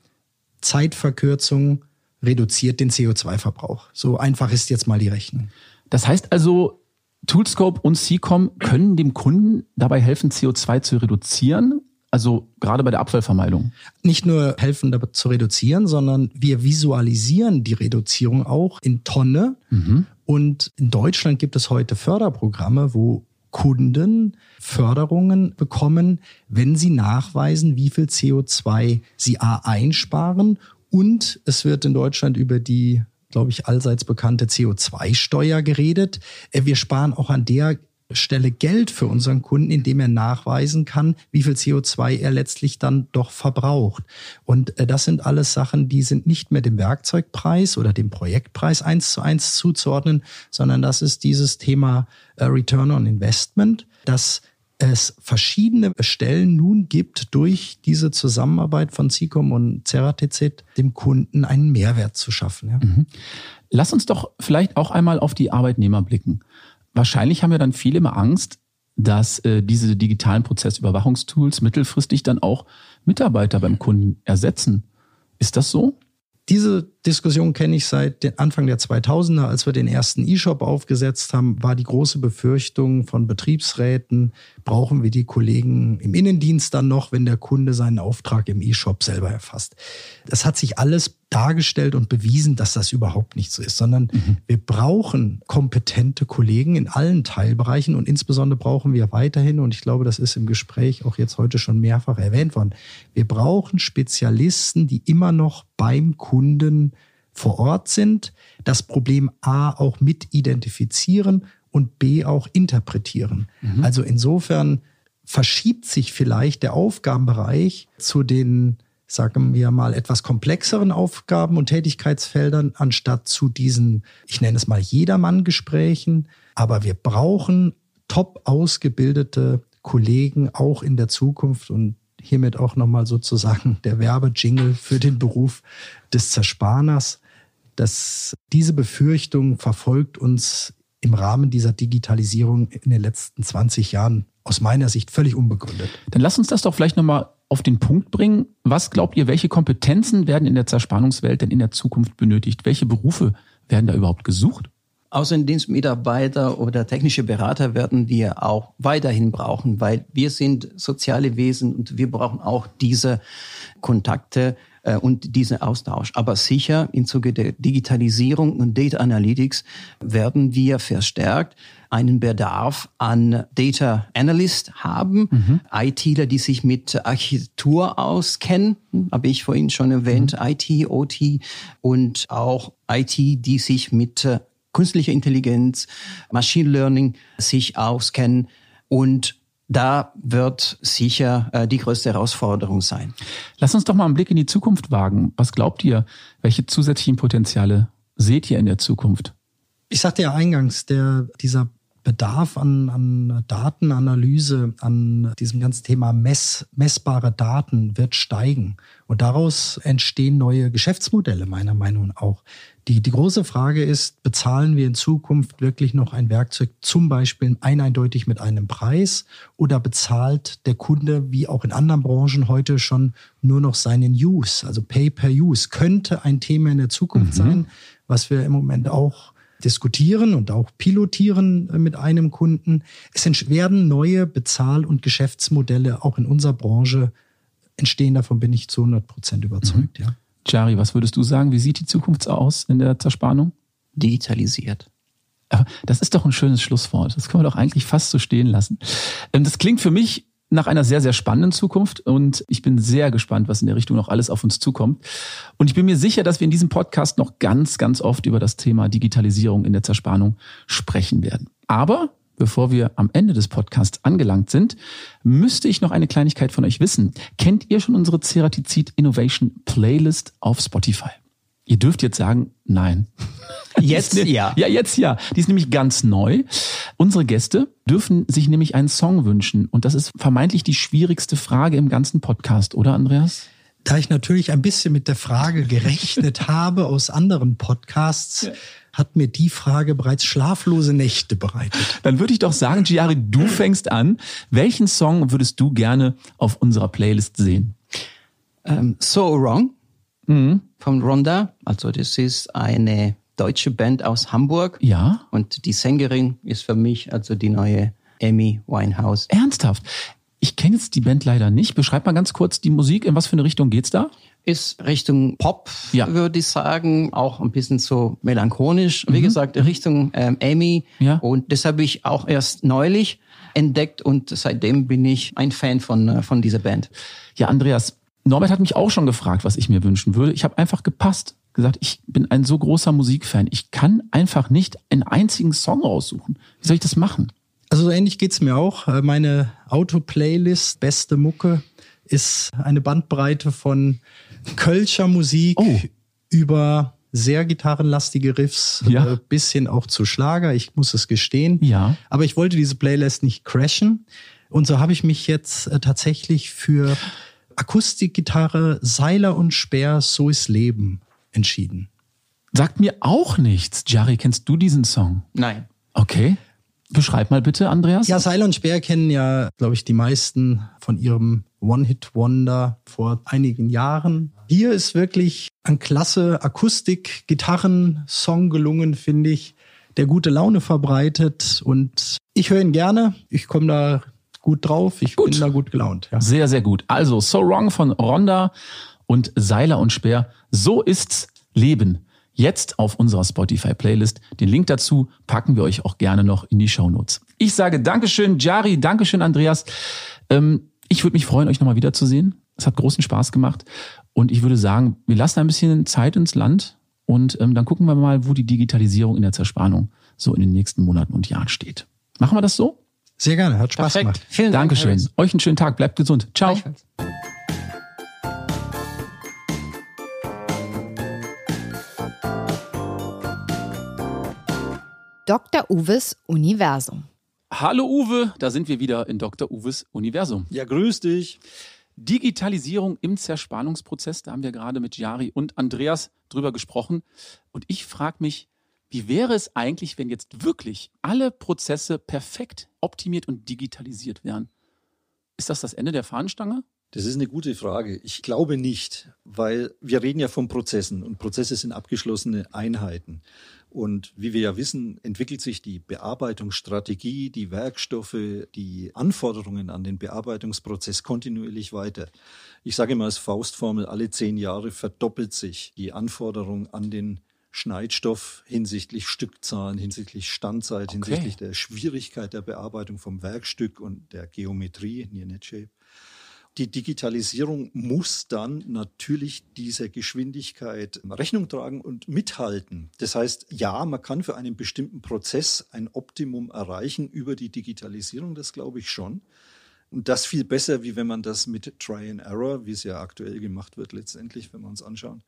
Zeitverkürzung reduziert den CO2-Verbrauch. So einfach ist jetzt mal die Rechnung. Das heißt also, Toolscope und CCOM können dem Kunden dabei helfen, CO2 zu reduzieren also gerade bei der Abfallvermeidung. Nicht nur helfen dabei zu reduzieren, sondern wir visualisieren die Reduzierung auch in Tonne. Mhm. Und in Deutschland gibt es heute Förderprogramme, wo Kunden Förderungen bekommen, wenn sie nachweisen, wie viel CO2 sie A einsparen. Und es wird in Deutschland über die glaube ich, allseits bekannte CO2-Steuer geredet. Äh, wir sparen auch an der Stelle Geld für unseren Kunden, indem er nachweisen kann, wie viel CO2 er letztlich dann doch verbraucht. Und äh, das sind alles Sachen, die sind nicht mehr dem Werkzeugpreis oder dem Projektpreis eins zu eins zuzuordnen, sondern das ist dieses Thema Return on Investment, dass es verschiedene Stellen nun gibt, durch diese Zusammenarbeit von CICOM und Ceratizid dem Kunden einen Mehrwert zu schaffen. Ja. Mhm. Lass uns doch vielleicht auch einmal auf die Arbeitnehmer blicken. Wahrscheinlich haben ja dann viele immer Angst, dass äh, diese digitalen Prozessüberwachungstools mittelfristig dann auch Mitarbeiter beim Kunden ersetzen. Ist das so? Diese Diskussion kenne ich seit Anfang der 2000er, als wir den ersten E-Shop aufgesetzt haben, war die große Befürchtung von Betriebsräten, brauchen wir die Kollegen im Innendienst dann noch, wenn der Kunde seinen Auftrag im E-Shop selber erfasst. Das hat sich alles dargestellt und bewiesen, dass das überhaupt nicht so ist, sondern mhm. wir brauchen kompetente Kollegen in allen Teilbereichen und insbesondere brauchen wir weiterhin, und ich glaube, das ist im Gespräch auch jetzt heute schon mehrfach erwähnt worden, wir brauchen Spezialisten, die immer noch beim Kunden vor Ort sind, das Problem A auch mit identifizieren und B auch interpretieren. Mhm. Also insofern verschiebt sich vielleicht der Aufgabenbereich zu den, sagen wir mal, etwas komplexeren Aufgaben und Tätigkeitsfeldern anstatt zu diesen, ich nenne es mal Jedermann-Gesprächen. Aber wir brauchen top ausgebildete Kollegen auch in der Zukunft und hiermit auch nochmal sozusagen der Werbejingle für den Beruf des Zerspaners dass diese Befürchtung verfolgt uns im Rahmen dieser Digitalisierung in den letzten 20 Jahren aus meiner Sicht völlig unbegründet. Dann lass uns das doch vielleicht nochmal auf den Punkt bringen. Was glaubt ihr, welche Kompetenzen werden in der Zerspannungswelt denn in der Zukunft benötigt? Welche Berufe werden da überhaupt gesucht? Außendienstmitarbeiter oder technische Berater werden wir auch weiterhin brauchen, weil wir sind soziale Wesen und wir brauchen auch diese Kontakte und diesen Austausch. Aber sicher im Zuge der Digitalisierung und Data Analytics werden wir verstärkt einen Bedarf an Data Analyst haben, mhm. ITler, die sich mit Architektur auskennen, habe ich vorhin schon erwähnt, mhm. IT, OT und auch IT, die sich mit äh, künstlicher Intelligenz, Machine Learning sich auskennen und da wird sicher äh, die größte Herausforderung sein. Lass uns doch mal einen Blick in die Zukunft wagen. Was glaubt ihr? Welche zusätzlichen Potenziale seht ihr in der Zukunft? Ich sagte ja eingangs, der, dieser Bedarf an, an Datenanalyse, an diesem ganzen Thema Mess, messbare Daten wird steigen. Und daraus entstehen neue Geschäftsmodelle, meiner Meinung nach auch. Die, die große Frage ist, bezahlen wir in Zukunft wirklich noch ein Werkzeug zum Beispiel eindeutig mit einem Preis oder bezahlt der Kunde, wie auch in anderen Branchen heute schon, nur noch seinen Use, also Pay per Use, könnte ein Thema in der Zukunft mhm. sein, was wir im Moment auch diskutieren und auch pilotieren äh, mit einem Kunden. Es werden neue Bezahl- und Geschäftsmodelle auch in unserer Branche entstehen. Davon bin ich zu 100 Prozent überzeugt. Mhm. Ja. Jari, was würdest du sagen? Wie sieht die Zukunft aus in der Zerspannung? Digitalisiert. Aber das ist doch ein schönes Schlusswort. Das können wir doch eigentlich fast so stehen lassen. Ähm, das klingt für mich nach einer sehr, sehr spannenden Zukunft und ich bin sehr gespannt, was in der Richtung noch alles auf uns zukommt. Und ich bin mir sicher, dass wir in diesem Podcast noch ganz, ganz oft über das Thema Digitalisierung in der Zerspannung sprechen werden. Aber bevor wir am Ende des Podcasts angelangt sind, müsste ich noch eine Kleinigkeit von euch wissen. Kennt ihr schon unsere Ceratizid Innovation Playlist auf Spotify? Ihr dürft jetzt sagen, nein. Jetzt ja. Ja, jetzt ja. Die ist nämlich ganz neu. Unsere Gäste dürfen sich nämlich einen Song wünschen. Und das ist vermeintlich die schwierigste Frage im ganzen Podcast, oder Andreas? Da ich natürlich ein bisschen mit der Frage gerechnet habe aus anderen Podcasts, ja. hat mir die Frage bereits schlaflose Nächte bereitet. Dann würde ich doch sagen, Giari, du fängst an. Welchen Song würdest du gerne auf unserer Playlist sehen? Um, ähm, so Wrong mhm. von Ronda. Also das ist eine deutsche Band aus Hamburg. Ja. Und die Sängerin ist für mich also die neue Amy Winehouse. Ernsthaft? Ich kenne jetzt die Band leider nicht. Beschreib mal ganz kurz die Musik. In was für eine Richtung geht's da? Ist Richtung Pop, ja. würde ich sagen. Auch ein bisschen so melancholisch. Wie mhm. gesagt, Richtung ähm, Amy. Ja. Und das habe ich auch erst neulich entdeckt und seitdem bin ich ein Fan von, äh, von dieser Band. Ja, Andreas, Norbert hat mich auch schon gefragt, was ich mir wünschen würde. Ich habe einfach gepasst, gesagt, ich bin ein so großer Musikfan. Ich kann einfach nicht einen einzigen Song raussuchen. Wie soll ich das machen? Also so ähnlich geht's mir auch. Äh, meine Auto-Playlist, beste Mucke, ist eine Bandbreite von Kölscher Musik oh. über sehr gitarrenlastige Riffs, ja. äh, bisschen auch zu Schlager, ich muss es gestehen. Ja. Aber ich wollte diese Playlist nicht crashen. Und so habe ich mich jetzt äh, tatsächlich für Akustikgitarre, Seiler und Speer, So ist Leben entschieden. Sagt mir auch nichts. Jari, kennst du diesen Song? Nein. Okay. Beschreib mal bitte, Andreas. Ja, Seil und Speer kennen ja, glaube ich, die meisten von ihrem One-Hit-Wonder vor einigen Jahren. Hier ist wirklich ein klasse Akustik-Gitarren-Song gelungen, finde ich, der gute Laune verbreitet. Und ich höre ihn gerne. Ich komme da gut drauf. Ich gut. bin da gut gelaunt. Ja. Sehr, sehr gut. Also, So Wrong von Ronda und Seiler und Speer. So ist's Leben jetzt auf unserer Spotify-Playlist. Den Link dazu packen wir euch auch gerne noch in die Show Notes. Ich sage Dankeschön, Jari, Dankeschön, Andreas. Ähm, ich würde mich freuen, euch nochmal wiederzusehen. Es hat großen Spaß gemacht. Und ich würde sagen, wir lassen ein bisschen Zeit ins Land und ähm, dann gucken wir mal, wo die Digitalisierung in der Zerspannung so in den nächsten Monaten und Jahren steht. Machen wir das so? Sehr gerne, hat Spaß Perfekt. gemacht. Vielen Dank. Dankeschön. Euch einen schönen Tag, bleibt gesund. Ciao. Dr. Uwes Universum. Hallo Uwe, da sind wir wieder in Dr. Uwes Universum. Ja, grüß dich. Digitalisierung im Zerspannungsprozess, da haben wir gerade mit Jari und Andreas drüber gesprochen. Und ich frage mich, wie wäre es eigentlich, wenn jetzt wirklich alle Prozesse perfekt optimiert und digitalisiert wären? Ist das das Ende der Fahnenstange? Das ist eine gute Frage. Ich glaube nicht, weil wir reden ja von Prozessen und Prozesse sind abgeschlossene Einheiten. Und wie wir ja wissen, entwickelt sich die Bearbeitungsstrategie, die Werkstoffe, die Anforderungen an den Bearbeitungsprozess kontinuierlich weiter. Ich sage immer als Faustformel, alle zehn Jahre verdoppelt sich die Anforderung an den Schneidstoff hinsichtlich Stückzahlen, hinsichtlich Standzeit, okay. hinsichtlich der Schwierigkeit der Bearbeitung vom Werkstück und der Geometrie, Near Net Shape die Digitalisierung muss dann natürlich dieser Geschwindigkeit Rechnung tragen und mithalten. Das heißt, ja, man kann für einen bestimmten Prozess ein Optimum erreichen über die Digitalisierung, das glaube ich schon. Und das viel besser, wie wenn man das mit Try and Error, wie es ja aktuell gemacht wird letztendlich, wenn wir uns anschauen,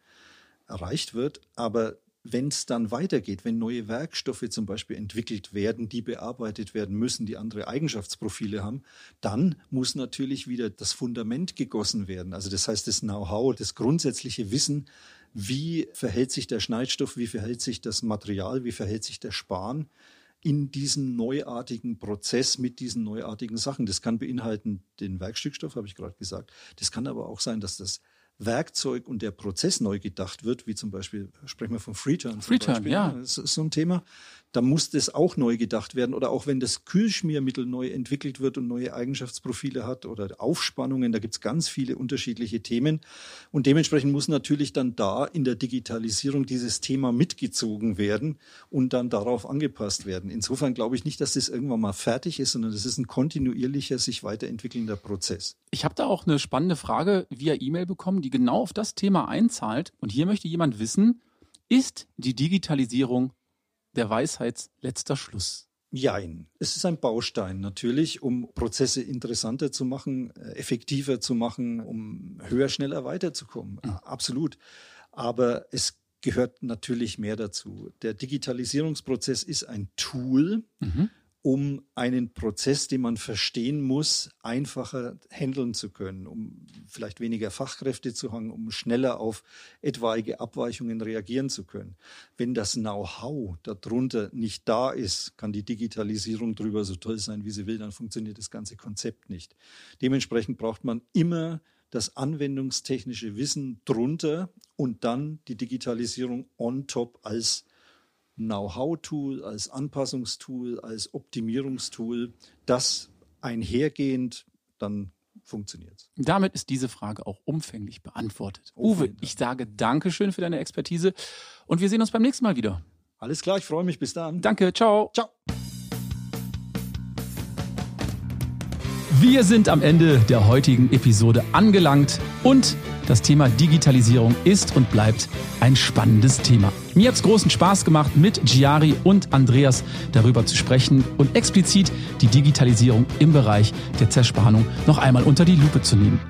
erreicht wird. Aber wenn es dann weitergeht, wenn neue Werkstoffe zum Beispiel entwickelt werden, die bearbeitet werden müssen, die andere Eigenschaftsprofile haben, dann muss natürlich wieder das Fundament gegossen werden. Also das heißt, das Know-how, das grundsätzliche Wissen, wie verhält sich der Schneidstoff, wie verhält sich das Material, wie verhält sich der Span in diesem neuartigen Prozess mit diesen neuartigen Sachen. Das kann beinhalten den Werkstückstoff, habe ich gerade gesagt. Das kann aber auch sein, dass das Werkzeug und der Prozess neu gedacht wird, wie zum Beispiel, sprechen wir von Freeturn. Freeturn, ja. Das ist so ein Thema. Da muss das auch neu gedacht werden. Oder auch wenn das Kühlschmiermittel neu entwickelt wird und neue Eigenschaftsprofile hat oder Aufspannungen, da gibt es ganz viele unterschiedliche Themen. Und dementsprechend muss natürlich dann da in der Digitalisierung dieses Thema mitgezogen werden und dann darauf angepasst werden. Insofern glaube ich nicht, dass das irgendwann mal fertig ist, sondern das ist ein kontinuierlicher, sich weiterentwickelnder Prozess. Ich habe da auch eine spannende Frage via E-Mail bekommen, die genau auf das Thema einzahlt. Und hier möchte jemand wissen, ist die Digitalisierung der Weisheits letzter Schluss? Jein. Es ist ein Baustein natürlich, um Prozesse interessanter zu machen, äh, effektiver zu machen, um höher, schneller weiterzukommen. Mhm. Absolut. Aber es gehört natürlich mehr dazu. Der Digitalisierungsprozess ist ein Tool, mhm um einen Prozess, den man verstehen muss, einfacher handeln zu können, um vielleicht weniger Fachkräfte zu haben, um schneller auf etwaige Abweichungen reagieren zu können. Wenn das Know-how darunter nicht da ist, kann die Digitalisierung drüber so toll sein, wie sie will, dann funktioniert das ganze Konzept nicht. Dementsprechend braucht man immer das anwendungstechnische Wissen drunter und dann die Digitalisierung on top als Know-how-Tool, als Anpassungstool, als Optimierungstool, das einhergehend dann funktioniert. Damit ist diese Frage auch umfänglich beantwortet. Uwe, ich sage Dankeschön für deine Expertise und wir sehen uns beim nächsten Mal wieder. Alles klar, ich freue mich. Bis dann. Danke, ciao. Ciao. Wir sind am Ende der heutigen Episode angelangt und das Thema Digitalisierung ist und bleibt ein spannendes Thema. Mir hat es großen Spaß gemacht, mit Giari und Andreas darüber zu sprechen und explizit die Digitalisierung im Bereich der Zerspannung noch einmal unter die Lupe zu nehmen.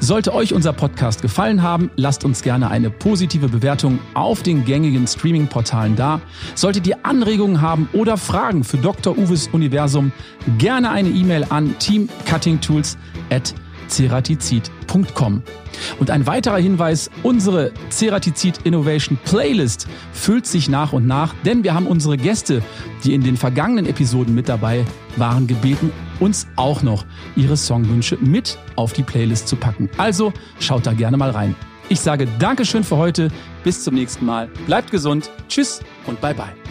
Sollte euch unser Podcast gefallen haben, lasst uns gerne eine positive Bewertung auf den gängigen Streaming-Portalen da. Solltet ihr Anregungen haben oder Fragen für Dr. Uwes Universum, gerne eine E-Mail an teamcuttingtools at ceratizid.com. Und ein weiterer Hinweis, unsere Ceratizid Innovation Playlist füllt sich nach und nach, denn wir haben unsere Gäste, die in den vergangenen Episoden mit dabei waren, gebeten, uns auch noch ihre Songwünsche mit auf die Playlist zu packen. Also schaut da gerne mal rein. Ich sage Dankeschön für heute, bis zum nächsten Mal, bleibt gesund, tschüss und bye bye.